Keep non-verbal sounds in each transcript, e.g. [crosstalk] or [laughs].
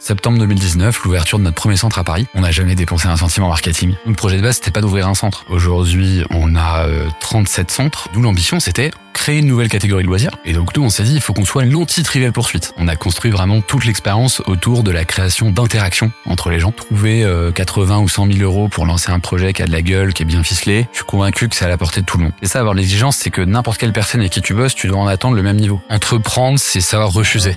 Septembre 2019, l'ouverture de notre premier centre à Paris. On n'a jamais dépensé un centime en marketing. Le projet de base, c'était pas d'ouvrir un centre. Aujourd'hui, on a 37 euh, centres. D'où l'ambition, c'était créer une nouvelle catégorie de loisirs. Et donc nous, on s'est dit, il faut qu'on soit l'anti-trivial poursuite. On a construit vraiment toute l'expérience autour de la création d'interactions entre les gens. Trouver 80 euh, ou 100 000 euros pour lancer un projet qui a de la gueule, qui est bien ficelé, je suis convaincu que c'est à la portée de tout le monde. Et ça, avoir l'exigence, c'est que n'importe quelle personne avec qui tu bosses, tu dois en attendre le même niveau. Entreprendre, c'est savoir refuser.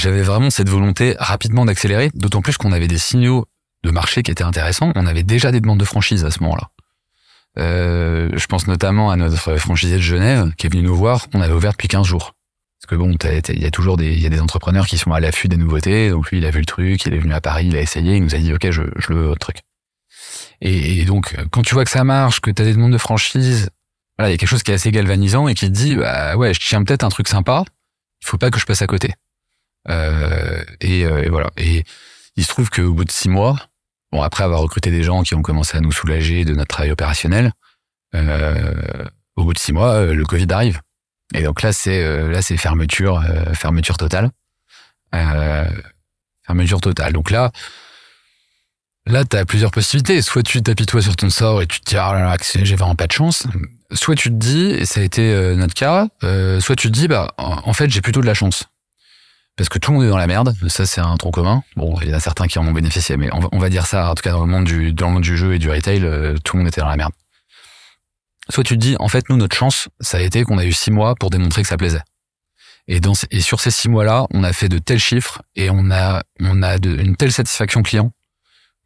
j'avais vraiment cette volonté rapidement d'accélérer, d'autant plus qu'on avait des signaux de marché qui étaient intéressants. On avait déjà des demandes de franchise à ce moment-là. Euh, je pense notamment à notre franchisé de Genève qui est venu nous voir. On avait ouvert depuis 15 jours. Parce que bon, il y a toujours des, y a des entrepreneurs qui sont à l'affût des nouveautés. Donc lui, il a vu le truc, il est venu à Paris, il a essayé, il nous a dit, OK, je, je le veux, votre truc. Et, donc, quand tu vois que ça marche, que tu as des demandes de franchise, voilà, il y a quelque chose qui est assez galvanisant et qui te dit, bah ouais, je tiens peut-être un truc sympa, il faut pas que je passe à côté. Euh, et, euh, et, voilà. Et il se trouve qu'au bout de six mois, bon après avoir recruté des gens qui ont commencé à nous soulager de notre travail opérationnel, euh, au bout de six mois, le Covid arrive. Et donc là, c'est là, c'est fermeture, fermeture totale, fermeture totale. Donc là, là, t'as plusieurs possibilités. Soit tu t'apitoies sur ton sort et tu te dis ah là là, j'ai vraiment pas de chance. Soit tu te dis, et ça a été notre cas, soit tu te dis bah en fait j'ai plutôt de la chance parce que tout le monde est dans la merde. Ça, c'est un tronc commun. Bon, il y en a certains qui en ont bénéficié, mais on va, dire ça, en tout cas dans le monde du, dans le monde du jeu et du retail, euh, tout le monde était dans la merde. Soit tu te dis, en fait, nous, notre chance, ça a été qu'on a eu six mois pour démontrer que ça plaisait. Et, dans, et sur ces six mois-là, on a fait de tels chiffres et on a, on a une telle satisfaction client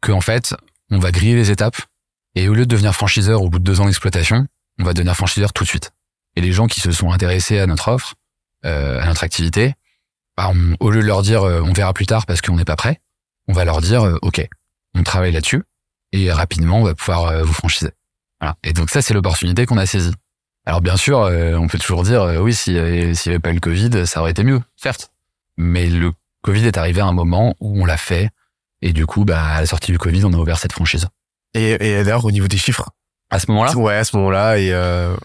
que en fait, on va griller les étapes et au lieu de devenir franchiseur au bout de deux ans d'exploitation, on va devenir franchiseur tout de suite. Et les gens qui se sont intéressés à notre offre, euh, à notre activité, bah, au lieu de leur dire euh, on verra plus tard parce qu'on n'est pas prêt, on va leur dire euh, ok, on travaille là-dessus et rapidement on va pouvoir euh, vous franchiser. Voilà. Et donc ça c'est l'opportunité qu'on a saisie. Alors bien sûr, on peut toujours dire oui s'il n'y avait pas eu le Covid, ça aurait été mieux, certes. Mais le Covid est arrivé à un moment où on l'a fait et du coup, bah à la sortie du Covid, on a ouvert cette franchise. Et, et d'ailleurs au niveau des chiffres. À ce moment-là? Ouais, à ce moment-là et euh,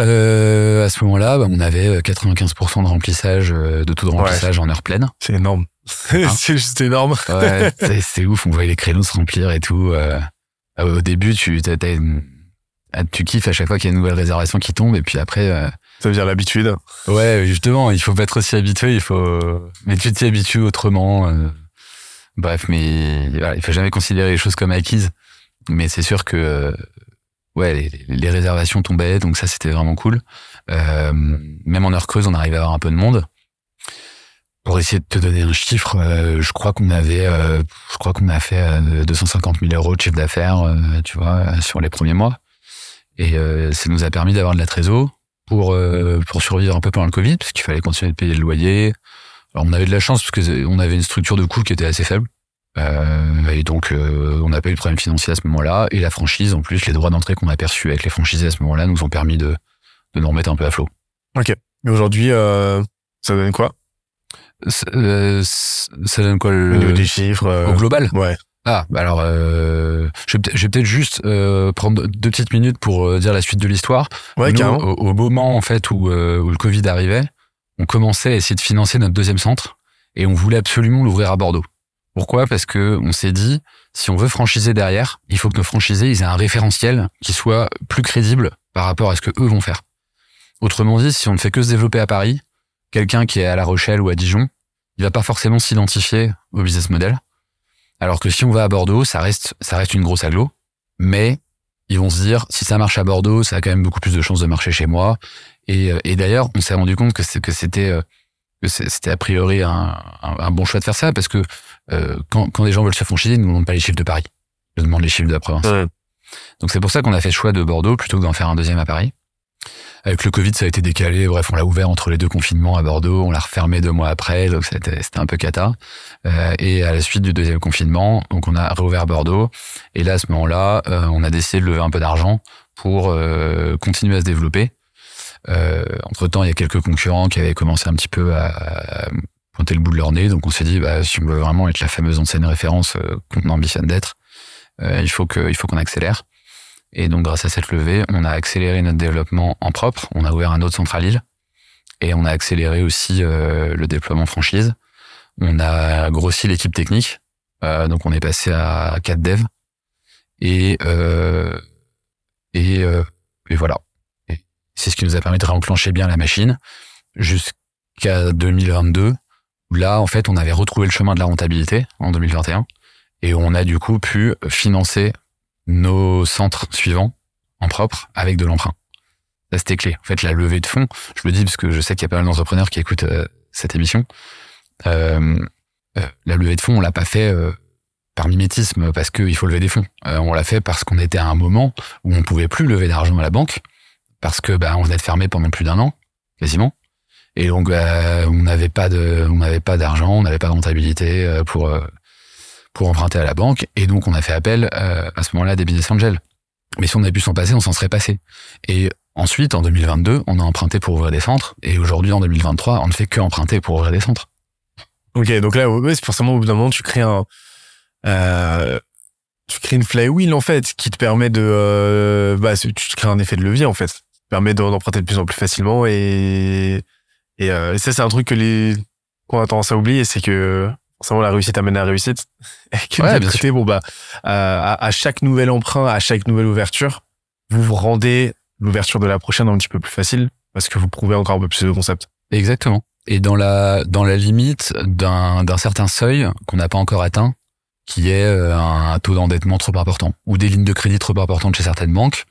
à ce moment-là, bah, on avait 95% euh, de remplissage, euh, de taux de remplissage en heure pleine. C'est énorme. Hein [laughs] c'est juste énorme. ouais, c'est ouf. On voyait les créneaux se remplir et tout. Euh, au début, tu ah, tu kiffes à chaque fois qu'il y a une nouvelle réservation qui tombe et puis après. Ça veut dire l'habitude. Ouais, justement, il faut pas être aussi habitué. Il faut, mais tu t'y habitues autrement. Bref, mais voilà, il faut jamais considérer les choses comme acquises. Mais c'est sûr que ouais, les, réservations tombaient, donc ça c'était vraiment cool. Euh, même en heure creuse, on arrivait à avoir un peu de monde. Pour essayer de te donner un chiffre, euh, je crois qu'on avait, euh, je crois qu'on a fait 250 000 euros de chiffre d'affaires, tu vois, sur les premiers mois. Et ça nous a permis d'avoir de la trésor pour pour survivre un peu pendant le Covid, parce qu'il fallait continuer de payer le loyer. Alors on avait de la chance parce que on avait une structure de coût qui était assez faible. Euh, et donc, euh, on n'a pas eu de problème financier à ce moment-là. Et la franchise, en plus, les droits d'entrée qu'on a perçus avec les franchisés à ce moment-là nous ont permis de, de nous remettre un peu à flot. Ok. Et aujourd'hui, euh, ça donne quoi? Ça, euh, ça donne quoi le, Au niveau des chiffres Au global? Ouais. Ah, bah alors, euh, je vais peut-être juste euh, prendre deux petites minutes pour dire la suite de l'histoire. Ouais, Nous, au, au, moment en fait où, où le Covid arrivait, on commençait à essayer de financer notre deuxième centre et on voulait absolument l'ouvrir à Bordeaux. Pourquoi? Parce que on s'est dit, si on veut franchiser derrière, il faut que nos franchisés ils aient un référentiel qui soit plus crédible par rapport à ce que eux vont faire. Autrement dit, si on ne fait que se développer à Paris, quelqu'un qui est à La Rochelle ou à Dijon, il va pas forcément s'identifier au business model. Alors que si on va à Bordeaux, ça reste, ça reste une grosse aglo. mais ils vont se dire si ça marche à Bordeaux, ça a quand même beaucoup plus de chances de marcher chez moi. Et, et d'ailleurs, on s'est rendu compte que c'était que c'était a priori un, un, bon choix de faire ça parce que quand, quand des gens veulent se franchiser, ils ne demandent pas les chiffres de Paris, ils demandent les chiffres de la province. Donc c'est pour ça qu'on a fait le choix de Bordeaux plutôt que d'en faire un deuxième à Paris. Avec le Covid, ça a été décalé. Bref, on l'a ouvert entre les deux confinements à Bordeaux. On l'a refermé deux mois après, donc c'était un peu cata. Euh, et à la suite du deuxième confinement, donc on a réouvert Bordeaux. Et là, à ce moment-là, euh, on a décidé de lever un peu d'argent pour euh, continuer à se développer. Euh, entre temps, il y a quelques concurrents qui avaient commencé un petit peu à, pointer le bout de leur nez. Donc on s'est dit, bah, si on veut vraiment être la fameuse enseigne référence qu'on ambitionne d'être, il faut il faut qu'on accélère. Et donc, grâce à cette levée, on a accéléré notre développement en propre. On a ouvert un autre central Lille. Et on a accéléré aussi euh, le déploiement franchise. On a grossi l'équipe technique. Euh, donc, on est passé à 4 devs. Et, euh, et, euh, et voilà. C'est ce qui nous a permis de réenclencher bien la machine jusqu'à 2022. Là, en fait, on avait retrouvé le chemin de la rentabilité en 2021. Et on a du coup pu financer nos centres suivants en propre avec de l'emprunt. Ça, c'était clé. En fait, la levée de fonds, je le dis parce que je sais qu'il y a pas mal d'entrepreneurs qui écoutent euh, cette émission. Euh, euh, la levée de fonds, on l'a pas fait par mimétisme parce qu'il faut lever des fonds. on l'a fait parce qu'on était à un moment où on pouvait plus lever d'argent à la banque parce que bah, on venait de fermer pendant plus d'un an, quasiment. Et donc, on n'avait pas de, on n'avait pas d'argent, on n'avait pas de rentabilité pour pour emprunter à la banque. Et donc, on a fait appel euh, à ce moment-là des business angels. Mais si on avait pu s'en passer, on s'en serait passé. Et ensuite, en 2022, on a emprunté pour ouvrir des centres. Et aujourd'hui, en 2023, on ne fait que emprunter pour ouvrir des centres. Ok, donc là, c'est forcément au bout d'un moment, tu crées un, euh, tu crées une flywheel en fait, qui te permet de, euh, bah, tu crées un effet de levier en fait, qui te permet d'emprunter de plus en plus facilement et et, euh, ça c'est un truc que les qu'on a tendance à oublier, c'est que forcément la réussite amène à la réussite. [laughs] Et ouais, bien sûr. bon bah à, à, chaque nouvel emprunt, à chaque nouvelle ouverture, vous vous rendez l'ouverture de la prochaine un petit peu plus facile parce que vous prouvez encore un peu plus le concept. Exactement. Et dans la dans la limite d'un d'un certain seuil qu'on n'a pas encore atteint, qui est euh, un taux d'endettement trop important ou des lignes de crédit trop importantes chez certaines banques.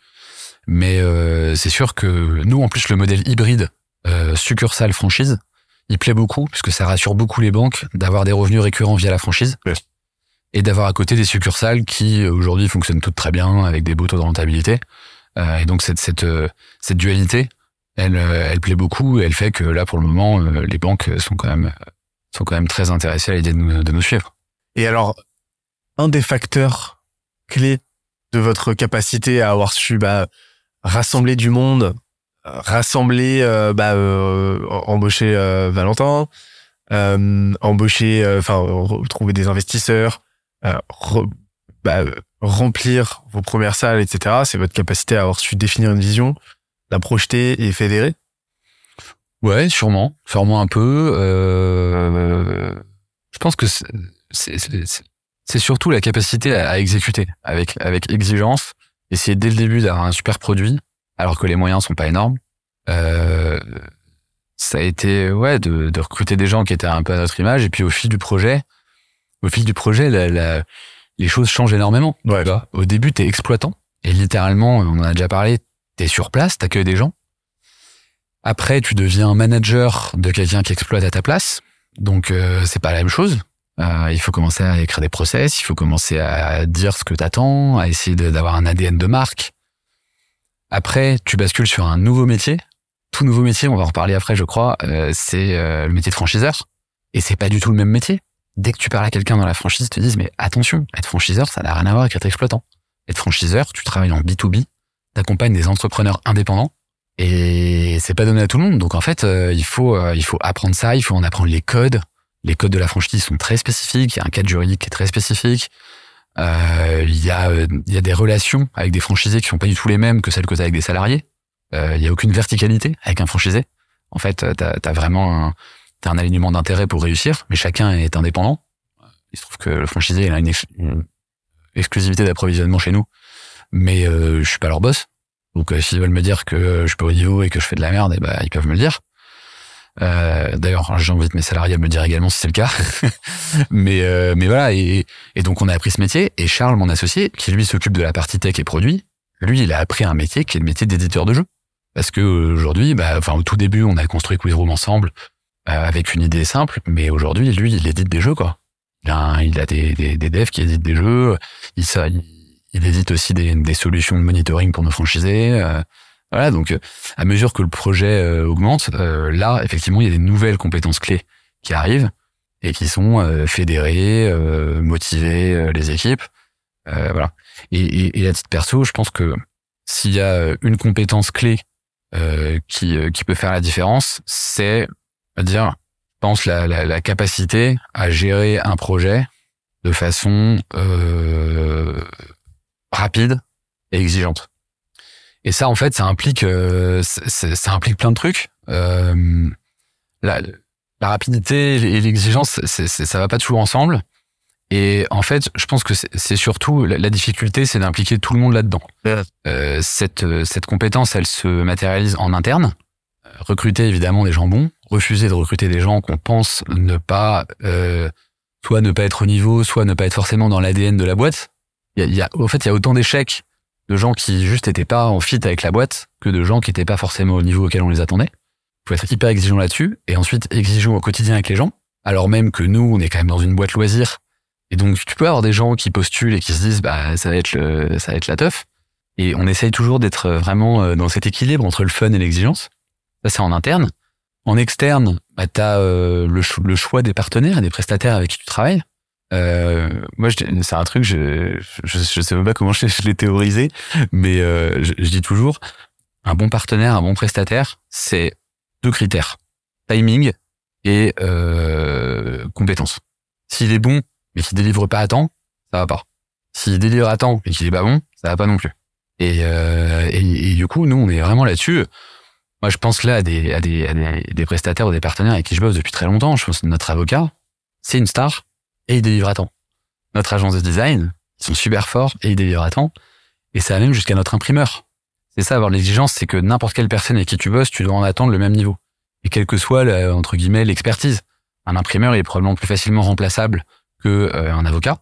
Mais euh, c'est sûr que nous, en plus, le modèle hybride euh, succursale franchise, il plaît beaucoup puisque ça rassure beaucoup les banques d'avoir des revenus récurrents via la franchise et d'avoir à côté des succursales qui aujourd'hui fonctionnent toutes très bien avec des beaux taux de rentabilité. Euh, et donc cette cette euh, cette dualité, elle euh, elle plaît beaucoup et elle fait que là pour le moment les banques sont quand même sont quand même très intéressées à l'idée de nous, de nous suivre. Et alors un des facteurs clés de votre capacité à avoir su bah, rassembler du monde rassembler, euh, bah, euh, embaucher euh, Valentin, embaucher, enfin trouver des investisseurs, bah, remplir vos premières salles, etc. C'est votre capacité à avoir su définir une vision, la projeter et fédérer. Ouais, sûrement, sûrement un peu. je pense que c'est surtout la capacité à, à, exécuter avec avec exigence, essayer dès le début d'avoir un super produit alors que les moyens sont pas énormes. Euh, ça a été ouais de, de, recruter des gens qui étaient un peu à notre image et puis au fil du projet, au fil du projet, la, la, les choses changent énormément. Ouais. Au début, t'es exploitant et littéralement, on en a déjà parlé, t'es sur place, t'accueilles des gens. Après, tu deviens manager de quelqu'un qui exploite à ta place. Donc, euh, c'est pas la même chose. Euh, il faut commencer à écrire des process, il faut commencer à dire ce que t'attends, à essayer d'avoir un ADN de marque, après, tu bascules sur un nouveau métier. Tout nouveau métier, on va en reparler après, je crois, euh, c'est euh, le métier de franchiseur. Et c'est pas du tout le même métier. Dès que tu parles à quelqu'un dans la franchise, ils te disent, mais attention, être franchiseur, ça n'a rien à voir avec être exploitant. Être franchiseur, tu travailles en B2B, t'accompagnes des entrepreneurs indépendants, et c'est pas donné à tout le monde. Donc en fait, euh, il faut il faut apprendre ça, il faut en apprendre les codes. Les codes de la franchise sont très spécifiques, il y a un cadre juridique qui est très spécifique. Euh, il y a il y a des relations avec des franchisés qui sont pas du tout les mêmes que celles que tu as avec des salariés. Euh, il y a aucune verticalité avec un franchisé. En fait, tu as, vraiment un, un alignement d'intérêt pour réussir, mais chacun est indépendant. Il se trouve que le franchisé a une, exclusivité d'approvisionnement chez nous, mais euh, je suis pas leur boss. Donc euh, s'ils veulent me dire que je suis pas au niveau et que je fais de la merde, eh ben, ils peuvent me le dire. Euh, D'ailleurs, de mes salariés à me le dire également si c'est le cas. [laughs] mais euh, voilà, et, donc on a appris ce métier. Et Charles, mon associé, qui lui s'occupe de la partie tech et produit, lui, il a appris un métier qui est le métier d'éditeur de jeux. Parce que aujourd'hui, bah, enfin au tout début, on a construit Quizroom ensemble euh, avec une idée simple, mais aujourd'hui, lui, il édite des jeux quoi. Il a, il a des, des, des devs qui éditent des jeux. Il, ça, il, il édite aussi des, des solutions de monitoring pour nos franchisés. Euh, voilà, donc euh, à mesure que le projet euh, augmente, euh, là, effectivement, il y a des nouvelles compétences clés qui arrivent et qui sont euh, fédérer, motiver les équipes. voilà. Et, et, et, à titre perso, je pense que s'il y a une compétence clé qui, qui peut faire la différence, c'est dire, pense la, la, la, capacité à gérer un projet de façon rapide et exigeante. Et ça, en fait, ça implique, euh, ça implique plein de trucs. Euh, la, la, rapidité et l'exigence, ça va pas toujours ensemble. Et en fait, je pense que c'est surtout la, difficulté, c'est d'impliquer tout le monde là-dedans. Euh, cette, cette compétence, elle se matérialise en interne. Recruter évidemment des gens bons, refuser de recruter des gens qu'on pense ne pas, euh, soit ne pas être au niveau, soit ne pas être forcément dans l'ADN de la boîte. Il y a, y a, en fait, il y a autant d'échecs de gens qui juste étaient pas en fit avec la boîte que de gens qui étaient pas forcément au niveau auquel on les attendait. Il faut être hyper exigeant là-dessus et ensuite exigeant au quotidien avec les gens. Alors même que nous, on est quand même dans une boîte loisir. Et donc, tu peux avoir des gens qui postulent et qui se disent, bah, ça va être le, ça va être la teuf. Et on essaye toujours d'être vraiment euh, dans cet équilibre entre le fun et l'exigence. Ça, c'est en interne. En externe, bah, tu as euh, le, choix des partenaires et des prestataires avec qui tu travailles. Euh, moi, c'est un truc, je, je, sais même pas comment je, je l'ai théorisé, mais euh, je, je, dis toujours, un bon partenaire, un bon prestataire, c'est deux critères timing et euh, compétence. S'il est bon mais qu'il délivre pas à temps, ça va pas. S'il délivre à temps et qu'il est pas bon, ça va pas non plus. Et, euh, et, du coup, nous, on est vraiment là-dessus. Moi, je pense là à des, à des, à des, prestataires ou des partenaires avec qui je bosse depuis très longtemps. Je pense que notre avocat, c'est une star et ils délivrent à temps. Notre agence de design, ils sont super forts et ils délivrent à temps. Et ça va même jusqu'à notre imprimeur. C'est ça, avoir l'exigence, c'est que n'importe quelle personne avec qui tu bosses, tu dois en attendre le même niveau. Et quel que soit, entre guillemets, l'expertise. Un imprimeur il est probablement plus facilement remplaçable que euh, un avocat,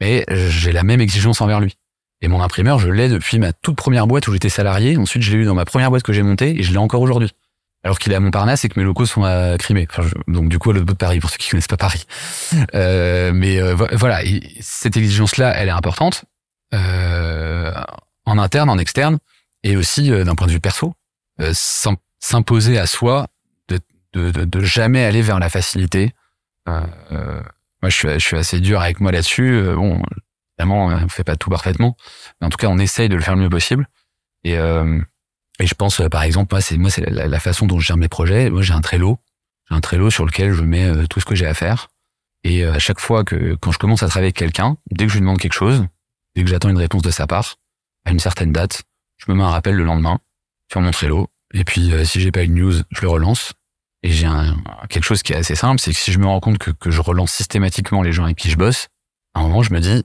mais j'ai la même exigence envers lui. Et mon imprimeur, je l'ai depuis ma toute première boîte où j'étais salarié. Ensuite, je l'ai eu dans ma première boîte que j'ai montée et je l'ai encore aujourd'hui alors qu'il est à Montparnasse et que mes locaux sont à Crimée. Enfin, donc du coup, à l'autre bout de Paris, pour ceux qui connaissent pas Paris. Euh, mais euh, voilà, cette exigence-là, elle est importante euh, en interne, en externe, et aussi euh, d'un point de vue perso, euh, s'imposer à soi de, de, de, de, jamais aller vers la facilité. Moi, je suis, je suis assez dur avec moi là-dessus. bon, évidemment, on fait pas tout parfaitement, mais en tout cas, on essaye de le faire le mieux possible. Et et je pense, euh, par exemple, moi, c'est moi, c'est la, façon dont je gère mes projets. Moi, j'ai un Trello, j'ai un Trello sur lequel je mets euh, tout ce que j'ai à faire. Et euh, à chaque fois que, quand je commence à travailler avec quelqu'un, dès que je lui demande quelque chose, dès que j'attends une réponse de sa part, à une certaine date, je me mets un rappel le lendemain sur mon Trello. Et puis, si j'ai pas une news, je le relance. Et j'ai quelque chose qui est assez simple, c'est que si je me rends compte que, que je relance systématiquement les gens avec qui je bosse, à un moment, je me dis,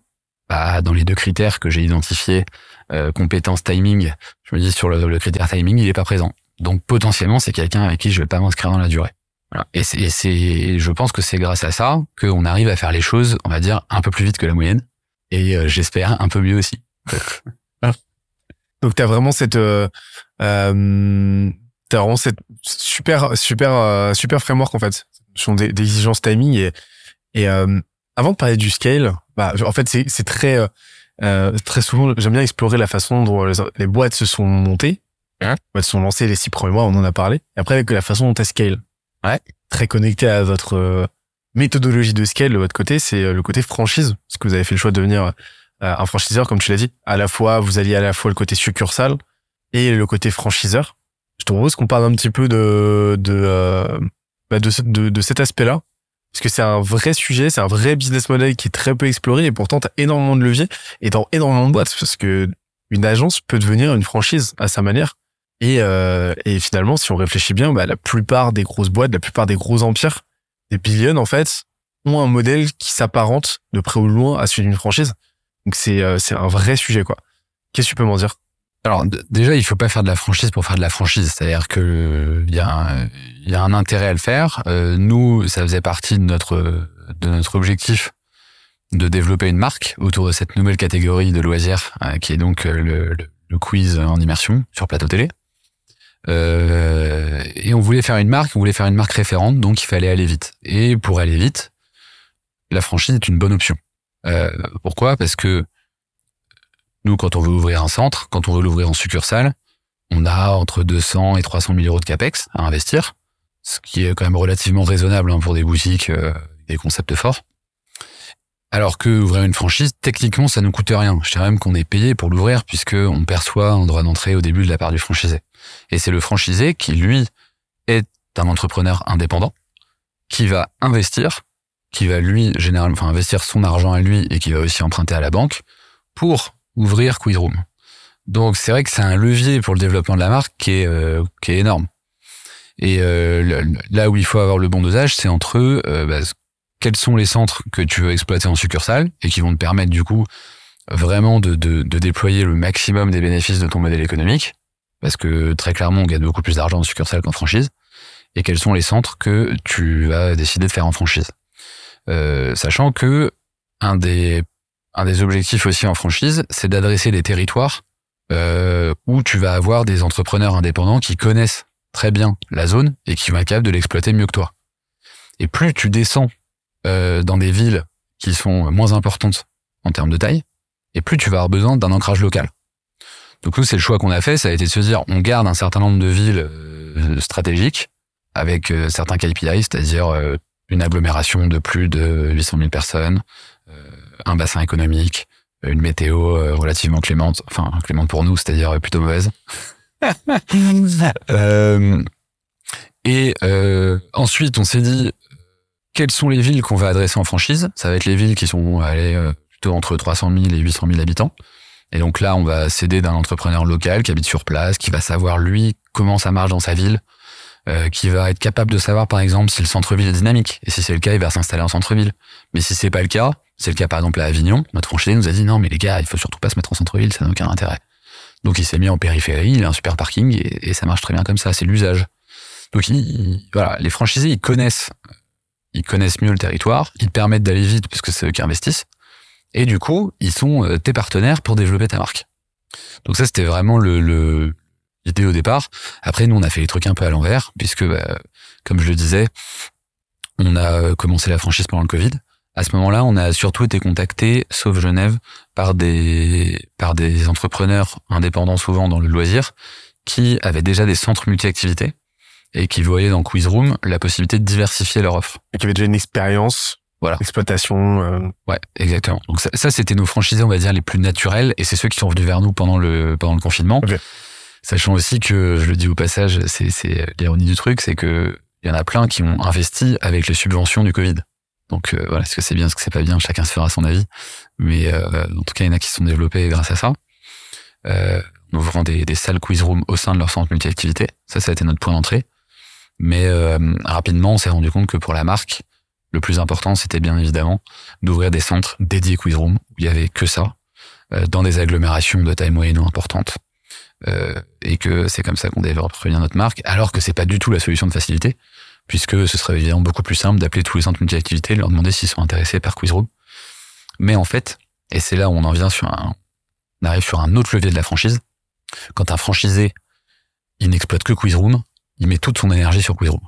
bah, dans les deux critères que j'ai identifiés, euh, compétence timing, je me dis sur le, le critère timing, il est pas présent. Donc potentiellement, c'est quelqu'un avec qui je vais pas m'inscrire dans la durée. Voilà. Et c'est, je pense que c'est grâce à ça qu'on arrive à faire les choses, on va dire, un peu plus vite que la moyenne. Et euh, j'espère un peu mieux aussi. [laughs] Donc tu as vraiment cette, euh, euh, t'as vraiment cette super, super, euh, super framework en fait, sont des, des exigences timing et, et euh, avant de parler du scale, bah, en fait, c'est très, euh, euh, très souvent, j'aime bien explorer la façon dont les, boîtes se sont montées. Hein elles se sont lancées les six premiers mois, on en a parlé. Et après, avec la façon dont elles scale. Ouais. Très connecté à votre euh, méthodologie de scale de votre côté, c'est le côté franchise. Parce que vous avez fait le choix de devenir un franchiseur, comme tu l'as dit. À la fois, vous alliez à la fois le côté succursale et le côté franchiseur. Je te propose qu'on parle un petit peu de, de, bah de, de, de cet aspect-là parce que c'est un vrai sujet, c'est un vrai business model qui est très peu exploré et pourtant tu as énormément de leviers et dans énormément de boîtes parce que une agence peut devenir une franchise à sa manière. Et, euh, et finalement, si on réfléchit bien, bah, la plupart des grosses boîtes, la plupart des gros empires, des billions en fait, ont un modèle qui s'apparente de près ou de loin à celui d'une franchise. Donc c'est euh, c'est un vrai sujet quoi. Qu'est-ce que tu peux m'en dire? Alors déjà, il faut pas faire de la franchise pour faire de la franchise. C'est-à-dire que il y, a un, y a un intérêt à le faire. Euh, nous, ça faisait partie de notre de notre objectif de développer une marque autour de cette nouvelle catégorie de loisirs, euh, qui est donc euh, le, le, quiz en immersion sur plateau télé. Euh, et on voulait faire une marque, on voulait faire une marque référente, donc il fallait aller vite. Et pour aller vite, la franchise est une bonne option. Pourquoi? Parce que nous, quand on veut ouvrir un centre, quand on veut l'ouvrir en succursale, on a entre 200 et 300 000 euros de capex à investir, ce qui est quand même relativement raisonnable hein, pour des boutiques, euh, des concepts forts. Alors que ouvrir une franchise, techniquement, ça ne coûte rien. Je dirais même qu'on est payé pour l'ouvrir puisque on perçoit un droit d'entrée au début de la part du franchisé. Et c'est le franchisé qui, lui, est un entrepreneur indépendant qui va investir, qui va lui généralement, enfin investir son argent à lui et qui va aussi emprunter à la banque pour ouvrir Quizroom. Donc c'est vrai que c'est un levier pour le développement de la marque qui est euh, qui est énorme. Et euh, là où il faut avoir le bon dosage, c'est entre euh, bah, quels sont les centres que tu veux exploiter en succursale et qui vont te permettre du coup vraiment de, de, de, déployer le maximum des bénéfices de ton modèle économique, parce que très clairement on gagne beaucoup plus d'argent en succursale qu'en franchise, et quels sont les centres que tu vas décider de faire en franchise. Euh, sachant que un des, un des objectifs aussi en franchise, c'est d'adresser des territoires euh, où tu vas avoir des entrepreneurs indépendants qui connaissent très bien la zone et qui vont être capables de l'exploiter mieux que toi. Et plus tu descends euh, dans des villes qui sont moins importantes en termes de taille, et plus tu vas avoir besoin d'un ancrage local. Donc nous, c'est le choix qu'on a fait, ça a été de se dire, on garde un certain nombre de villes euh, stratégiques avec euh, certains KPI, c'est-à-dire une agglomération de plus de 800 000 personnes, un bassin économique, une météo relativement clémente, enfin clémente pour nous, c'est-à-dire plutôt mauvaise. [laughs] et ensuite, on s'est dit, quelles sont les villes qu'on va adresser en franchise? Ça va être les villes qui sont allez, euh, plutôt entre 300 000 et 800 000 habitants. Et donc là, on va céder d'un entrepreneur local qui habite sur place, qui va savoir lui comment ça marche dans sa ville, euh, qui va être capable de savoir par exemple si le centre-ville est dynamique. Et si c'est le cas, il va s'installer en centre-ville. Mais si c'est pas le cas, c'est le cas par exemple à Avignon, notre franchisé nous a dit non mais les gars, il faut surtout pas se mettre en centre-ville, ça n'a aucun intérêt. Donc il s'est mis en périphérie, il a un super parking et, ça marche très bien comme ça, c'est l'usage. Donc il, voilà, les franchisés ils connaissent ils connaissent mieux le territoire, ils te permettent d'aller vite puisque c'est eux qui investissent, et du coup, ils sont euh, tes partenaires pour développer ta marque. Donc ça, c'était vraiment le, l'idée au départ. Après, nous, on a fait les trucs un peu à l'envers, puisque, bah, comme je le disais, on a euh, commencé la franchise pendant le Covid. À ce moment-là, on a surtout été contacté, sauf Genève, par des par des entrepreneurs indépendants souvent dans le loisir, qui avaient déjà des centres multi-activités et qui voyaient dans Quizroom la possibilité de diversifier leur offre. Et qui avaient déjà une expérience voilà. Exploitation. Euh... Ouais, exactement. Donc ça, ça c'était nos franchisés, on va dire, les plus naturels, et c'est ceux qui sont venus vers nous pendant le pendant le confinement. Okay. Sachant aussi que, je le dis au passage, c'est l'ironie du truc, c'est que il y en a plein qui ont investi avec les subventions du Covid. Donc euh, voilà, est-ce que c'est bien, est-ce que c'est pas bien, chacun se fera son avis. Mais euh, en tout cas, il y en a qui se sont développés grâce à ça. Euh, en ouvrant des, salles quiz room au sein de leur centre multi-activité. Ça, ça a été notre point d'entrée. Mais euh, rapidement, on s'est rendu compte que pour la marque, le plus important, c'était bien évidemment d'ouvrir des centres dédiés Quizroom, où il y avait que ça, dans des agglomérations de taille moyenne ou importante. Euh, et que c'est comme ça qu'on développe bien notre marque, alors que c'est pas du tout la solution de facilité, puisque ce serait évidemment beaucoup plus simple d'appeler tous les centres multi-activités, leur demander s'ils sont intéressés par Quizroom. Mais en fait, et c'est là où on en vient sur un, on arrive sur un autre levier de la franchise. Quand un franchisé, il n'exploite que Quizroom, il met toute son énergie sur Quizroom.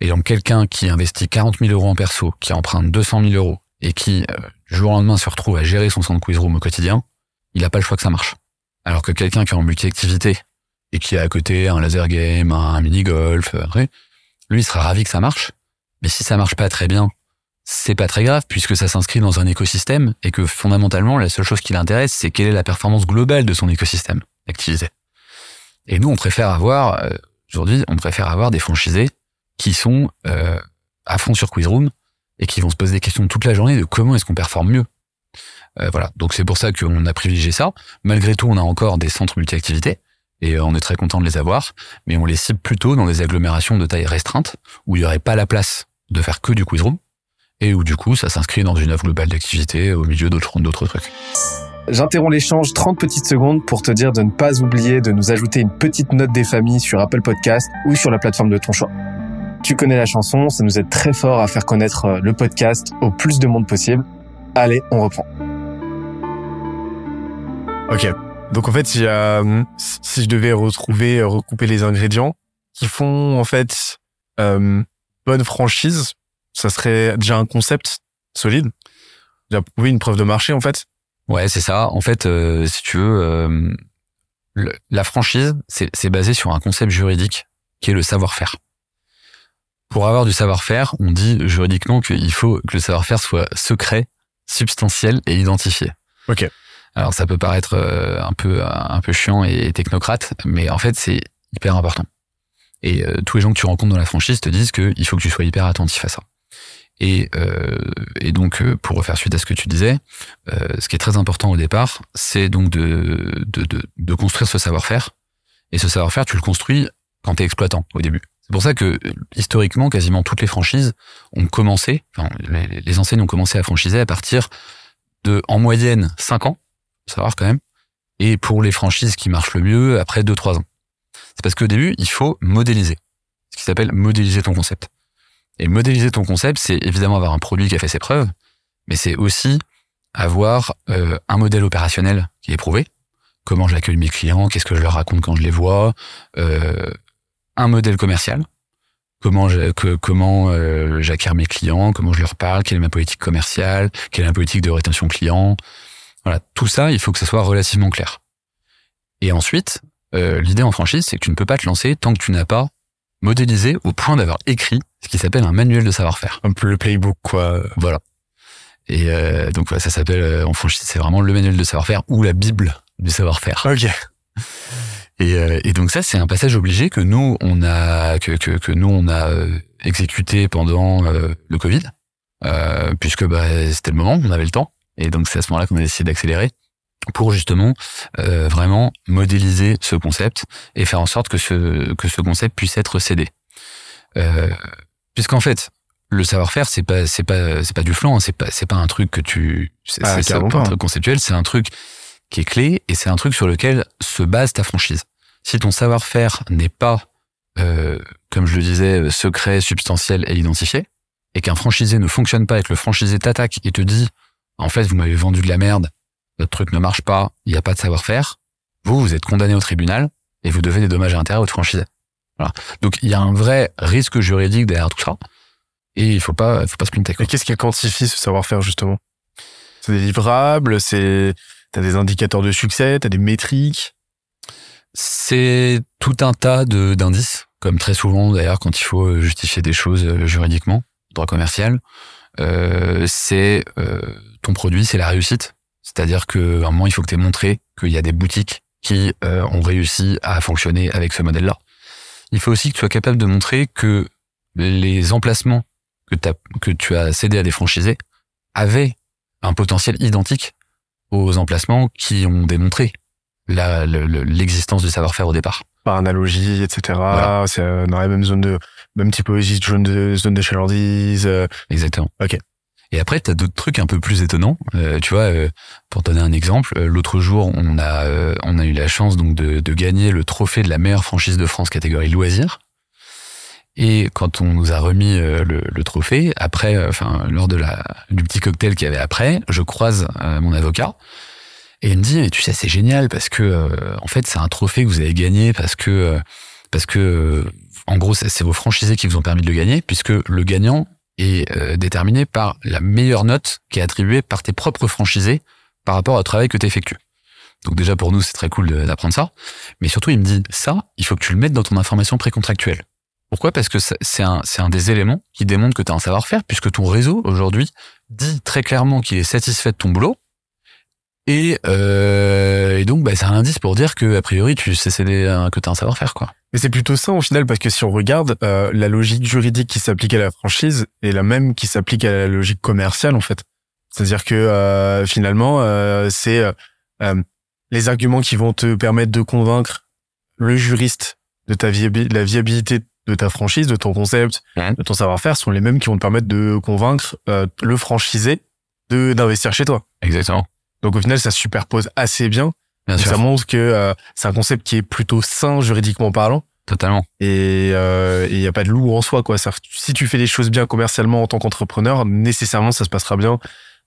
Et donc quelqu'un qui investit 40 000 euros en perso, qui emprunte 200 000 euros et qui euh, du jour au lendemain se retrouve à gérer son centre Quizroom au quotidien, il n'a pas le choix que ça marche. Alors que quelqu'un qui est en multi-activité et qui a à côté un laser game, un mini-golf, euh, lui il sera ravi que ça marche. Mais si ça marche pas très bien, c'est pas très grave puisque ça s'inscrit dans un écosystème et que fondamentalement la seule chose qui l'intéresse c'est quelle est la performance globale de son écosystème d'activité. Et nous on préfère avoir euh, Aujourd'hui, on préfère avoir des franchisés qui sont euh, à fond sur Quizroom et qui vont se poser des questions toute la journée de comment est-ce qu'on performe mieux. Euh, voilà, donc c'est pour ça qu'on a privilégié ça. Malgré tout, on a encore des centres multi-activités et euh, on est très content de les avoir, mais on les cible plutôt dans des agglomérations de taille restreinte où il n'y aurait pas la place de faire que du Quizroom et où du coup ça s'inscrit dans une offre globale d'activité au milieu d'autres d'autres trucs. J'interromps l'échange 30 petites secondes pour te dire de ne pas oublier de nous ajouter une petite note des familles sur Apple Podcast ou sur la plateforme de ton choix. Tu connais la chanson, ça nous aide très fort à faire connaître euh, le podcast au plus de monde possible. Allez, on reprend. Ok. Donc en fait, il y a, si je devais retrouver, euh, recouper les ingrédients qui font en fait euh, bonne franchise, ça serait déjà un concept solide, déjà prouvé une preuve de marché en fait. Ouais, c'est ça. En fait, euh, si tu veux, euh, la franchise, c'est basé sur un concept juridique qui est le savoir-faire. Pour avoir du savoir-faire, on dit juridiquement qu'il faut que le savoir-faire soit secret, substantiel et identifié. Ok. Alors ça peut paraître euh, un peu un peu chiant et technocrate, mais en fait c'est hyper important. Et tous les gens que tu rencontres dans la franchise te disent qu'il faut que tu sois hyper attentif à ça. Et, euh, et donc, euh, pour refaire suite à ce que tu disais, euh, ce qui est très important au départ, c'est donc de, de, de, de, construire ce savoir-faire. Et ce savoir-faire, tu le construis quand tu es exploitant au début. C'est pour ça que historiquement, quasiment toutes les franchises ont commencé, enfin, les, les enseignes ont commencé à franchiser à partir de, en moyenne, 5 ans, savoir quand même, et pour les franchises qui marchent le mieux, après 2-3 ans. C'est parce qu'au début, il faut modéliser, ce qui s'appelle modéliser ton concept. Et modéliser ton concept, c'est évidemment avoir un produit qui a fait ses preuves, mais c'est aussi avoir euh, un modèle opérationnel qui est prouvé. Comment j'accueille mes clients, qu'est-ce que je leur raconte quand je les vois, euh, un modèle commercial, comment je, que, comment euh, mes clients, comment je leur parle, quelle est ma politique commerciale, quelle est ma politique de rétention client. Voilà, tout ça, il faut que ça soit relativement clair. Et ensuite, euh, l'idée en franchise, c'est que tu ne peux pas te lancer tant que tu n'as pas modélisé au point d'avoir écrit ce qui s'appelle un manuel de savoir-faire. Un peu le playbook, quoi. Voilà. Et euh, donc ça s'appelle euh, en franchise, c'est vraiment le manuel de savoir-faire ou la bible du savoir-faire. Ok. Et, euh, et donc ça, c'est un passage obligé que nous on a que que, que nous on a euh, exécuté pendant euh, le Covid, puisque bah, c'était le moment, on avait le temps, et donc c'est à ce moment-là qu'on a décidé d'accélérer pour justement vraiment modéliser ce concept et faire en sorte que ce que ce concept puisse être cédé. Euh, Puisqu'en fait, le savoir-faire, c'est pas, c'est pas, c'est pas du flanc, c'est pas, c'est pas un truc que tu, c'est ah, pas un truc conceptuel, c'est un truc qui est clé et c'est un truc sur lequel se base ta franchise. Si ton savoir-faire n'est pas, euh, comme je le disais, secret, substantiel et identifié, et qu'un franchisé ne fonctionne pas et que le franchisé t'attaque et te dit, en fait, vous m'avez vendu de la merde, votre truc ne marche pas, il n'y a pas de savoir-faire, vous, vous êtes condamné au tribunal et vous devez des dommages à intérêt à votre franchisé. Voilà. Donc il y a un vrai risque juridique derrière tout ça. Et il faut pas, faut pas se planter. Mais qu'est-ce qui quantifie ce savoir-faire justement? C'est des livrables, c'est t'as des indicateurs de succès, t'as des métriques? C'est tout un tas de d'indices, comme très souvent d'ailleurs quand il faut justifier des choses euh, juridiquement, droit commercial. Euh, c'est euh, ton produit, c'est la réussite. C'est-à-dire qu'à un moment, il faut que tu aies montré qu'il y a des boutiques qui euh, ont réussi à fonctionner avec ce modèle-là il faut aussi que tu sois capable de montrer que les emplacements que, as, que tu as cédés à des franchisés avaient un potentiel identique aux emplacements qui ont démontré l'existence du savoir-faire au départ. Par analogie, etc. C'est dans la même zone de, même typologie zone de, zone de chalandise. Euh. Exactement. Ok. Et après, tu as d'autres trucs un peu plus étonnants. Euh, tu vois, euh, pour donner un exemple, euh, l'autre jour, on a euh, on a eu la chance donc de, gagner le trophée de la meilleure franchise de France catégorie loisirs. Et quand on nous a remis le, le, trophée, après, enfin lors de la du petit cocktail qu'il y avait après, je croise mon avocat et il me dit, tu sais, c'est génial parce que en fait, c'est un trophée que vous avez gagné parce que parce que en gros, c'est vos franchisés qui vous ont permis de le gagner, puisque le gagnant, est euh, déterminé par la meilleure note qui est attribuée par tes propres franchisés par rapport au travail que tu effectues. Donc déjà pour nous c'est très cool d'apprendre ça, mais surtout il me dit ça, il faut que tu le mettes dans ton information précontractuelle. Pourquoi? Parce que c'est un, un des éléments qui démontre que tu as un savoir-faire, puisque ton réseau aujourd'hui dit très clairement qu'il est satisfait de ton boulot, et, euh, et donc, bah, c'est un indice pour dire que a priori, tu sais que t'as un savoir-faire, quoi. Mais c'est plutôt ça au final, parce que si on regarde, euh, la logique juridique qui s'applique à la franchise est la même qui s'applique à la logique commerciale, en fait. C'est-à-dire que euh, finalement, euh, c'est euh, les arguments qui vont te permettre de convaincre le juriste de ta viabilité, la viabilité de ta franchise, de ton concept, de ton savoir-faire, sont les mêmes qui vont te permettre de convaincre le franchisé de d'investir chez toi. Exactement. Donc au final, ça se superpose assez bien. Bien sûr. ça montre que euh, c'est un concept qui est plutôt sain juridiquement parlant. Totalement. Et euh, il n'y a pas de loup en soi, quoi. Ça, si tu fais les choses bien commercialement en tant qu'entrepreneur, nécessairement, ça se passera bien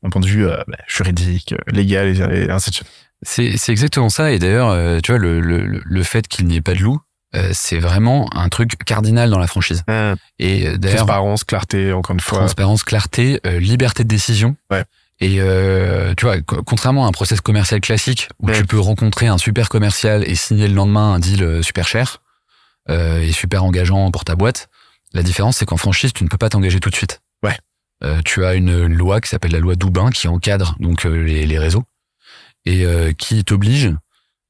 d'un point de vue euh, bah, juridique, euh, légal et, et ainsi de suite. C'est c'est exactement ça. Et d'ailleurs, euh, tu vois, le, le, le fait qu'il n'y ait pas de loup, euh, c'est vraiment un truc cardinal dans la franchise. Et euh, d'ailleurs, Transparence, clarté, encore une fois. transparence, clarté, euh, liberté de décision. Ouais. Et euh, tu vois, co- contrairement à un process commercial classique où Ouais. tu peux rencontrer un super commercial et signer le lendemain un deal euh, super cher euh, et super engageant pour ta boîte, la différence c'est qu'en franchise tu ne peux pas t'engager tout de suite. Ouais. Euh, tu as une loi qui s'appelle la loi Doubin qui encadre donc les, les réseaux et euh, qui t'oblige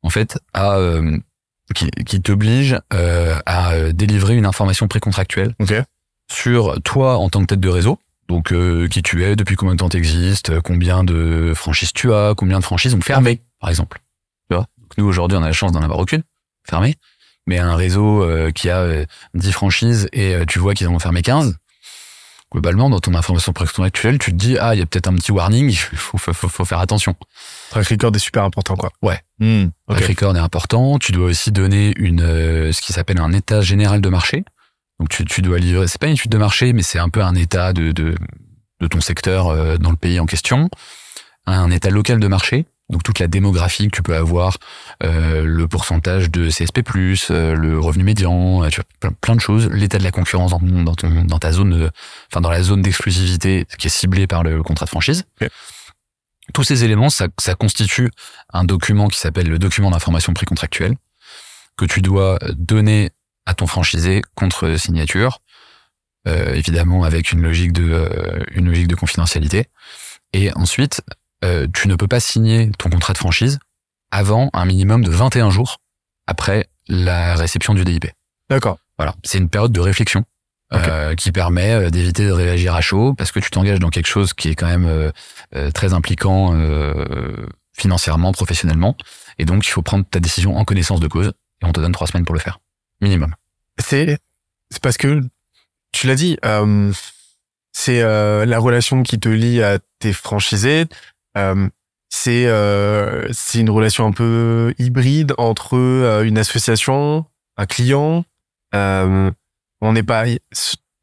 en fait à euh, qui, qui t'oblige euh, à délivrer une information précontractuelle sur toi en tant que tête de réseau. Donc euh, qui tu es, depuis combien de temps tu existes, combien de franchises tu as, combien de franchises ont fermé, par exemple. Tu vois? Donc nous aujourd'hui on a la chance d'en avoir aucune, fermée. Mais un réseau euh, qui a euh, 10 franchises et euh, tu vois qu'ils en ont fermé 15, globalement dans ton information précontractuelle, tu te dis ah il y a peut-être un petit warning, il faut, faut, faut, faut faire attention. Track record est super important, quoi. Ouais. Hmm, track record est important. Tu dois aussi donner une euh, ce qui s'appelle un état général de marché. Donc tu, tu dois livrer. C'est pas une étude de marché, mais c'est un peu un état de de, de ton secteur euh, dans le pays en question. Un état local de marché. Donc toute la démographie que tu peux avoir, euh, le pourcentage de CSP+, euh, le revenu médian, euh, tu vois, plein, plein de choses. L'état de la concurrence dans ton, dans ton dans ta zone, de- enfin dans la zone d'exclusivité qui est ciblée par le contrat de franchise. Tous ces éléments, ça, ça constitue un document qui s'appelle le document d'information précontractuelle que tu dois donner à ton franchisé contre signature, euh, évidemment avec une logique de euh, une logique de confidentialité. Et ensuite, euh, tu ne peux pas signer ton contrat de franchise avant un minimum de 21 jours après la réception du DIP. D'accord. Voilà, c'est une période de réflexion euh, qui permet euh, d'éviter de réagir à chaud parce que tu t'engages dans quelque chose qui est quand même euh, euh, très impliquant euh, financièrement, professionnellement, et donc il faut prendre ta décision en connaissance de cause et on te donne trois semaines pour le faire, minimum. C'est c'est parce que tu l'as dit, euh, c'est euh, la relation qui te lie à tes franchisés. Euh, c'est c'est une relation un peu hybride entre une association, un client. On n'est pas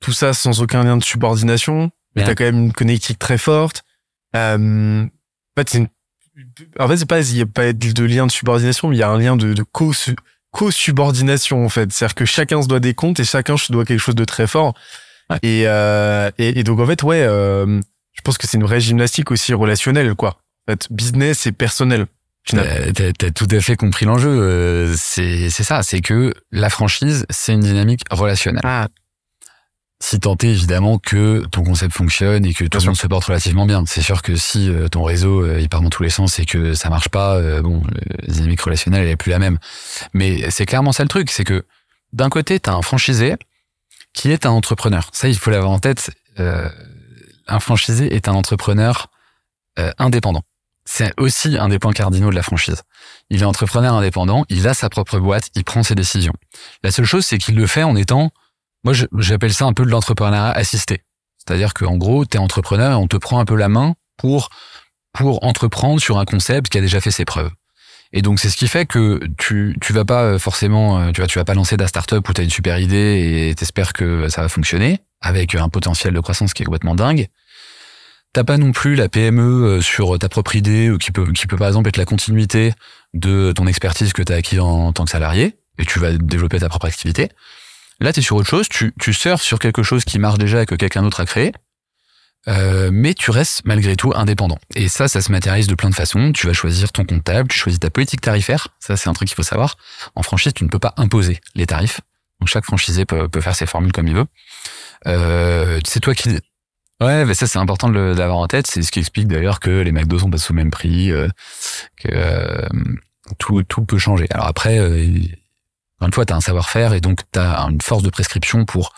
tout ça sans aucun lien de subordination, mais t'as quand même une connectique très forte. En fait, c'est une- en fait, c'est pas il y a pas de lien de subordination, mais il y a un lien de, de co co-subordination en fait. C'est-à-dire que chacun se doit des comptes et chacun se doit quelque chose de très fort. Ouais. Et, euh, et, et donc en fait, ouais, euh, je pense que c'est une vraie gymnastique aussi relationnelle, quoi. En fait, business et personnel. finalement. T'as t'as- t'as tout à fait compris l'enjeu. euh, C'est c'est ça, c'est que la franchise, c'est une dynamique relationnelle. Ah, Si tant est évidemment que ton concept fonctionne et que tout le monde se porte relativement bien. C'est sûr que si euh, ton réseau euh, il part dans tous les sens et que ça marche pas, euh, bon, la dynamique relationnelle elle est plus la même. Mais c'est clairement ça le truc, c'est que d'un côté t'as un franchisé qui est un entrepreneur. Ça il faut l'avoir en tête. euh, un franchisé est un entrepreneur euh, indépendant. C'est aussi un des points cardinaux de la franchise. Il est entrepreneur indépendant, il a sa propre boîte, il prend ses décisions. La seule chose, c'est qu'il le fait en étant, moi j'appelle ça un peu de l'entrepreneuriat assisté. C'est-à-dire qu'en gros, tu es entrepreneur on te prend un peu la main pour, pour entreprendre sur un concept qui a déjà fait ses preuves. Et donc c'est ce qui fait que tu tu vas pas forcément euh, tu vois tu vas pas lancer ta startup où tu as une super idée et t'espères que ça va fonctionner avec un potentiel de croissance qui est complètement dingue. T'as pas non plus la PME euh, sur ta propre idée ou qui peut qui peut par exemple être la continuité de ton expertise que tu as acquis en, tant que salarié et tu vas développer ta propre activité. Là, tu es sur autre chose, tu, tu surfes sur quelque chose qui marche déjà et que quelqu'un d'autre a créé, euh, mais tu restes malgré tout indépendant. Et ça, ça se matérialise de plein de façons. Tu vas choisir ton comptable, tu choisis ta politique tarifaire. Ça, c'est un truc qu'il faut savoir. En franchise, tu ne peux pas imposer les tarifs. Donc chaque franchisé peut, faire ses formules comme il veut. Euh, c'est toi qui... Ouais, mais ça c'est important de d'avoir en tête. C'est ce qui explique d'ailleurs que les McDo sont pas sous le même prix, euh, que euh, tout, tout peut changer. Alors après, encore une fois, tu as un savoir-faire et donc tu as une force de prescription pour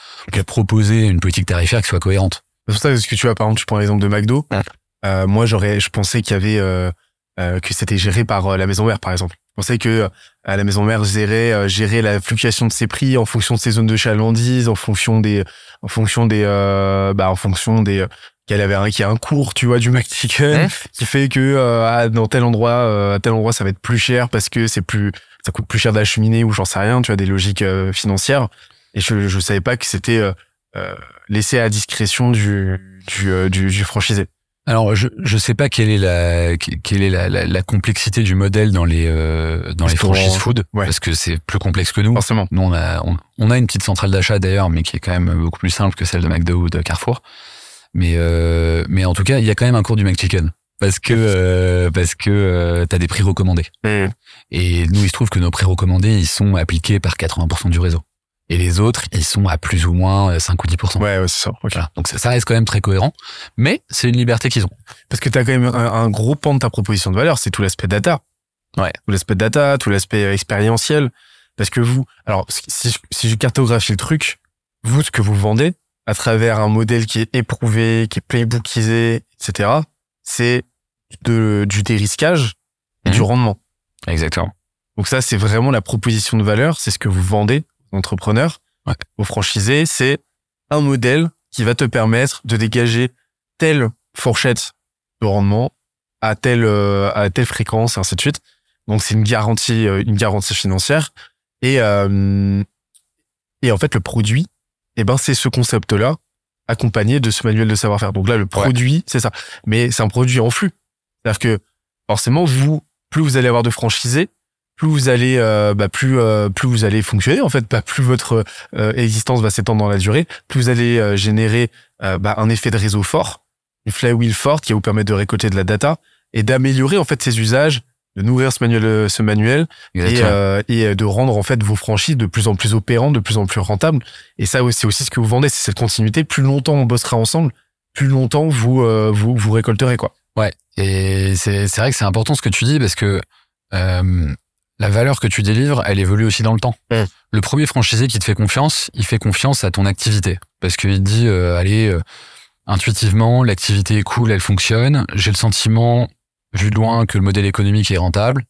proposer une politique tarifaire qui soit cohérente. C'est pour ça que tu vois, par exemple, tu prends l'exemple de McDo. Ouais. Euh, moi, j'aurais, je pensais qu'il y avait, euh, euh, que c'était géré par euh, la maison mère, par exemple. Je pensais que euh, la maison mère gérait, euh, gérait la fluctuation de ses prix en fonction de ses zones de chalandise, en fonction des, en fonction des, euh, bah, en fonction des, qu'elle avait un, qu'il y a un cours, tu vois, du McChicken, qui fait que euh, dans tel endroit, euh, à tel endroit, ça va être plus cher parce que c'est plus, ça coûte plus cher d'acheminer ou j'en sais rien, tu vois, des logiques euh, financières. Et je, je savais pas que c'était euh, laissé à discrétion du, du, du, du franchisé. Alors, je je sais pas quelle est la quelle est la, la, la complexité du modèle dans les euh, dans les franchises food ouais. parce que c'est plus complexe que nous. Forcément. Nous on a on, on a une petite centrale d'achat d'ailleurs, mais qui est quand même beaucoup plus simple que celle de McDo ou de Carrefour. Mais euh, mais en tout cas, il y a quand même un cours du McChicken parce que euh, parce que euh, t'as des prix recommandés. Mmh. Et nous, il se trouve que nos prix recommandés, ils sont appliqués par 80% du réseau. Et les autres, ils sont à plus ou moins 5 ou 10%. Ouais, ouais, c'est ça. Voilà. Donc ça, ça reste quand même très cohérent, mais c'est une liberté qu'ils ont. Parce que tu as quand même un, un gros pan de ta proposition de valeur, c'est tout l'aspect data. Ouais. Tout l'aspect data, tout l'aspect euh, expérientiel. Parce que vous, alors si je, si je cartographie le truc, vous, ce que vous vendez, à travers un modèle qui est éprouvé, qui est playbookisé, etc., c'est de, du dérisquage et Mhm. du rendement. Exactement. Donc ça, c'est vraiment la proposition de valeur, c'est ce que vous vendez aux entrepreneurs, Ouais. aux franchisés, c'est un modèle qui va te permettre de dégager telle fourchette de rendement à telle euh, à telle fréquence et ainsi de suite. Donc c'est une garantie euh, une garantie financière et euh, et en fait le produit eh ben c'est ce concept là accompagné de ce manuel de savoir-faire. Donc là le produit c'est ça, mais c'est un produit en flux. C'est-à-dire que forcément vous plus vous allez avoir de franchisés plus vous allez euh, bah, plus euh, plus vous allez fonctionner en fait bah, plus votre euh, existence va s'étendre dans la durée plus vous allez euh, générer bah, un effet de réseau fort une flywheel forte qui va vous permettre de récolter de la data et d'améliorer en fait ces usages de nourrir ce manuel euh, ce manuel et, euh, et de rendre en fait vos franchises de plus en plus opérantes de plus en plus rentables et ça c'est aussi ce que vous vendez c'est cette continuité plus longtemps on bossera ensemble plus longtemps vous euh, vous vous récolterez quoi Ouais. Et c'est c'est vrai que c'est important ce que tu dis parce que euh, la valeur que tu délivres, elle évolue aussi dans le temps. Mm. Le premier franchisé qui te fait confiance, il fait confiance à ton activité parce qu'il dit euh, allez euh, intuitivement l'activité est cool, elle fonctionne. J'ai le sentiment vu de loin que le modèle économique est rentable.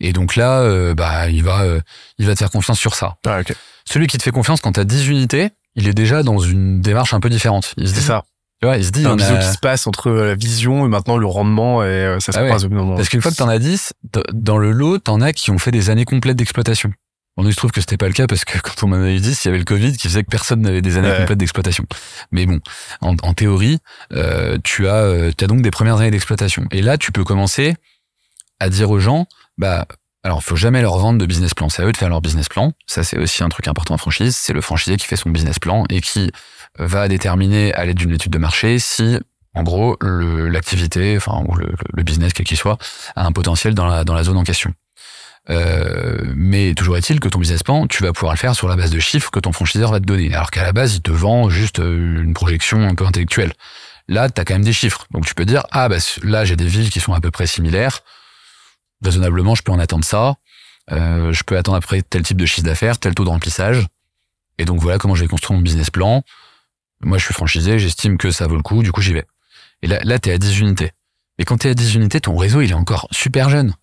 Et donc là, euh, bah il va euh, il va te faire confiance sur ça. ah, ok Celui qui te fait confiance quand tu as 10 unités, il est déjà dans une démarche un peu différente. Il se c'est dit, ça tu vois, il se dit un a- qui se passe entre la vision et maintenant le rendement et euh, ça se Ah ouais. croise au bout d'un moment. Parce qu'une fois que t'en as 10, d- dans le lot, t'en as qui ont fait des années complètes d'exploitation. Bon, il se trouve que c'était pas le cas parce que [laughs] quand on en a eu 10, il y avait le Covid qui faisait que personne n'avait des années Ouais. complètes d'exploitation. Mais bon, en, en théorie, euh, tu as, euh, tu as donc des premières années d'exploitation. Et là, tu peux commencer à dire aux gens, bah, alors, faut jamais leur vendre de business plan. C'est à eux de faire leur business plan. Ça, c'est aussi un truc important en franchise. C'est le franchisé qui fait son business plan et qui va déterminer à l'aide d'une étude de marché si, en gros, l'activité, enfin, ou le, le business, quel qu'il soit, a un potentiel dans la, dans la zone en question. Euh, mais toujours est-il que ton business plan, tu vas pouvoir le faire sur la base de chiffres que ton franchiseur va te donner. Alors qu'à la base, il te vend juste euh, une projection un peu intellectuelle. Là, tu as quand même des chiffres. Donc tu peux dire, ah bah là, j'ai des villes qui sont à peu près similaires. Raisonnablement, je peux en attendre ça. Euh, je peux attendre après tel type de chiffre d'affaires, tel taux de remplissage. Et donc voilà comment je vais construire mon business plan. Moi, je suis franchisé, j'estime que ça vaut le coup, du coup, j'y vais. Et là, là, t'es à 10 unités. Mais quand t'es à 10 unités, ton réseau, il est encore super jeune.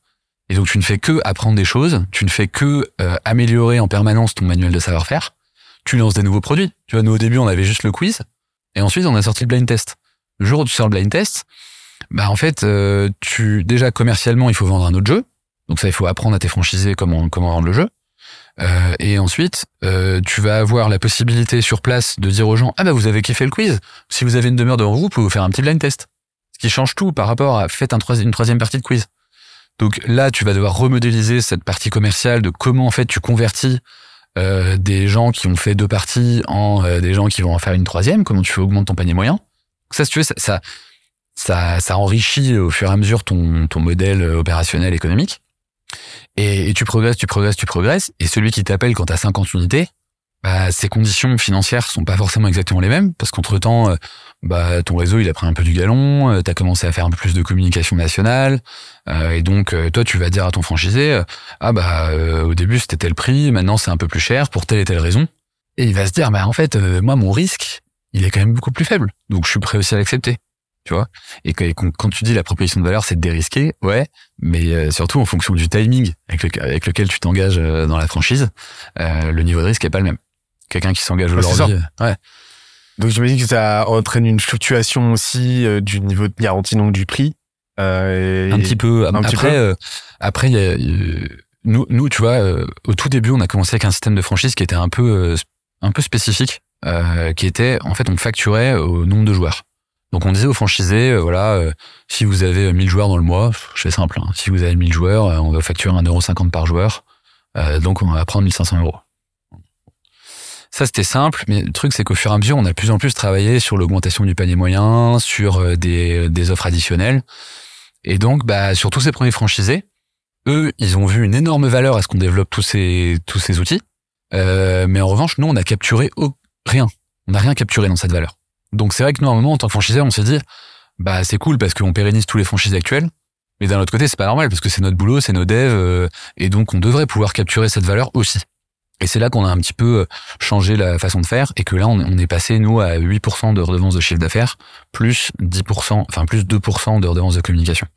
Et donc, tu ne fais que apprendre des choses, tu ne fais que euh, améliorer en permanence ton manuel de savoir-faire. Tu lances des nouveaux produits. Tu vois, nous, au début, on avait juste le quiz. Et ensuite, on a sorti le blind test. Le jour où tu sors le blind test, bah, en fait, euh, tu, déjà, commercialement, il faut vendre un autre jeu. Donc ça, il faut apprendre à tes franchisés comment, comment vendre le jeu. Euh, et ensuite, tu vas avoir la possibilité sur place de dire aux gens, ah bah, vous avez kiffé le quiz. Si vous avez une demi-heure devant vous, vous pouvez vous faire un petit blind test. Ce qui change tout par rapport à faites une troisième partie de quiz. Donc là, tu vas devoir remodéliser cette partie commerciale de comment en fait tu convertis euh, des gens qui ont fait deux parties en euh, des gens qui vont en faire une troisième, comment tu fais augmenter ton panier moyen. Ça, si tu veux, ça, ça, ça, enrichit au fur et à mesure ton, ton modèle opérationnel économique. Et, et tu progresses, tu progresses, tu progresses. Et celui qui t'appelle quand t'as 50 unités, bah, ses conditions financières sont pas forcément exactement les mêmes parce qu'entre temps, bah, ton réseau il a pris un peu du galon, euh, t'as commencé à faire un peu plus de communication nationale, euh, et donc euh, toi tu vas dire à ton franchisé, euh, ah bah euh, au début c'était tel prix, maintenant c'est un peu plus cher pour telle et telle raison, et il va se dire bah en fait euh, moi mon risque il est quand même beaucoup plus faible, donc je suis prêt aussi à l'accepter, tu vois. Et quand, tu dis la proposition de valeur c'est de dérisquer, ouais, mais euh, surtout en fonction du timing avec, avec lequel tu t'engages euh, dans la franchise, euh, le niveau de risque est pas le même. Quelqu'un qui s'engage Ouais, c'est aujourd'hui, ouais. Donc j'imagine que ça entraîne une fluctuation aussi euh, du niveau de garantie, donc du prix. Euh, un petit peu. Un après, petit peu. Euh, après, y a, nous, nous, tu vois, au tout début, on a commencé avec un système de franchise qui était un peu, un peu spécifique, qui était, en fait, on facturait au nombre de joueurs. Donc on disait aux franchisés, voilà, si vous avez 1000 joueurs dans le mois, je fais simple, hein, si vous avez 1000 joueurs, on va facturer 1,50€ par joueur, donc on va prendre 1500 euros. Ça, c'était simple, mais le truc, c'est qu'au fur et à mesure, on a de plus en plus travaillé sur l'augmentation du panier moyen, sur des, des offres additionnelles. Et donc, bah, sur tous ces premiers franchisés, eux, ils ont vu une énorme valeur à ce qu'on développe tous ces, outils. Euh, mais en revanche, nous, on a capturé rien. On n'a rien capturé dans cette valeur. Donc, c'est vrai que nous, à un moment, en tant que franchiseur, on s'est dit, bah, c'est cool parce qu'on pérennise tous les franchisés actuels. Mais d'un autre côté, c'est pas normal parce que c'est notre boulot, c'est nos devs, euh, et donc on devrait pouvoir capturer cette valeur aussi. Et c'est là qu'on a un petit peu euh, changé la façon de faire et que là, on est passé, nous, à 8% de redevances de chiffre d'affaires, plus 10%, enfin, plus 2% de redevances de communication.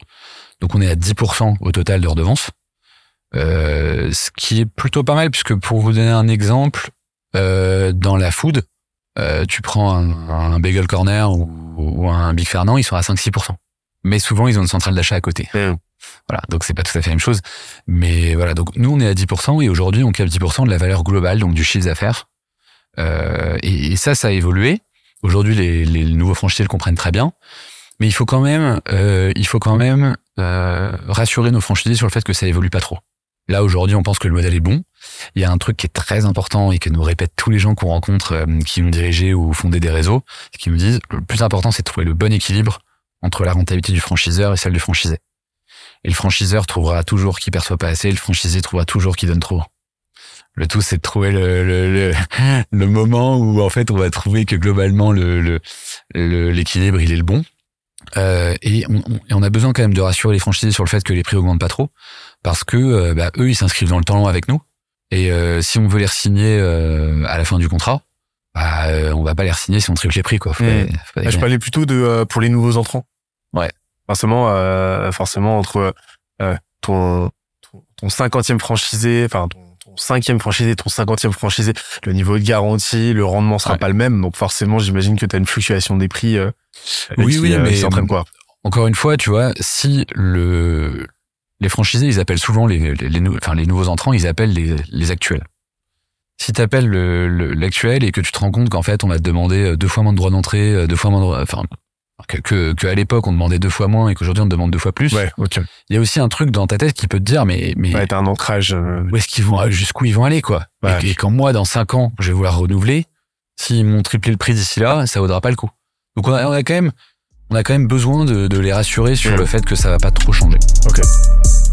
Donc on est à 10% au total de redevances. Euh, ce qui est plutôt pas mal puisque pour vous donner un exemple, euh, dans la food, euh, tu prends un, un bagel corner ou, ou, un Big Fernand, ils sont à 5-6%. Mais souvent ils ont une centrale d'achat à côté. Voilà, donc c'est pas tout à fait la même chose. Mais voilà, donc nous on est à 10% et aujourd'hui on capte 10% de la valeur globale, donc du chiffre d'affaires. Euh, et, ça, ça a évolué. Aujourd'hui, les, les nouveaux franchisés le comprennent très bien. Mais il faut quand même, euh, il faut quand même euh, rassurer nos franchisés sur le fait que ça évolue pas trop. Là aujourd'hui, on pense que le modèle est bon. Il y a un truc qui est très important et que nous répètent tous les gens qu'on rencontre, euh, qui ont dirigé ou fondé des réseaux, qui nous disent le plus important, c'est de trouver le bon équilibre entre la rentabilité du franchiseur et celle du franchisé. Et le franchiseur trouvera toujours qu'il perçoit pas assez, le franchisé trouvera toujours qu'il donne trop. Le tout, c'est de trouver le, le, le, [laughs] le, moment où en fait on va trouver que globalement le l'équilibre il est le bon. Euh, et, on, on, et, on, a besoin quand même de rassurer les franchisés sur le fait que les prix augmentent pas trop, parce que euh, bah, eux ils s'inscrivent dans le temps long avec nous. Et euh, si on veut les signer euh, à la fin du contrat, bah, euh, on va pas les signer si on triple les prix quoi. Faut mmh. pas, faut pas je parlais plutôt de euh, pour les nouveaux entrants. Ouais. Forcément, forcément entre ton ton cinquantième franchisé, enfin ton ton cinquième franchisé, ton cinquantième franchisé, le niveau de garantie, le rendement sera ouais. pas le même. Donc forcément, j'imagine que tu as une fluctuation des prix. Euh, oui, qui, oui, euh, mais s'entraîne quoi. Encore une fois, tu vois, si le les franchisés, ils appellent souvent les les, les, les nouveaux entrants, ils appellent les, les actuels. Si tu appelles l'actuel et que tu te rends compte qu'en fait, on va te demander deux fois moins de droits d'entrée, deux fois moins de droits, enfin, que, que, que à l'époque on demandait deux fois moins et qu'aujourd'hui on demande deux fois plus. Ouais, ok. Il y a aussi un truc dans ta tête qui peut te dire mais mais ouais, t'as un ancrage. Euh... Où est-ce qu'ils vont jusqu'où ils vont aller quoi? Ouais. et, et, quand moi dans cinq ans je vais vouloir renouveler, s'ils m'ont triplé le prix d'ici là, ça vaudra pas le coup. Donc on a, on a quand même on a quand même besoin de, de les rassurer sur Mmh. le fait que ça va pas trop changer. Ok.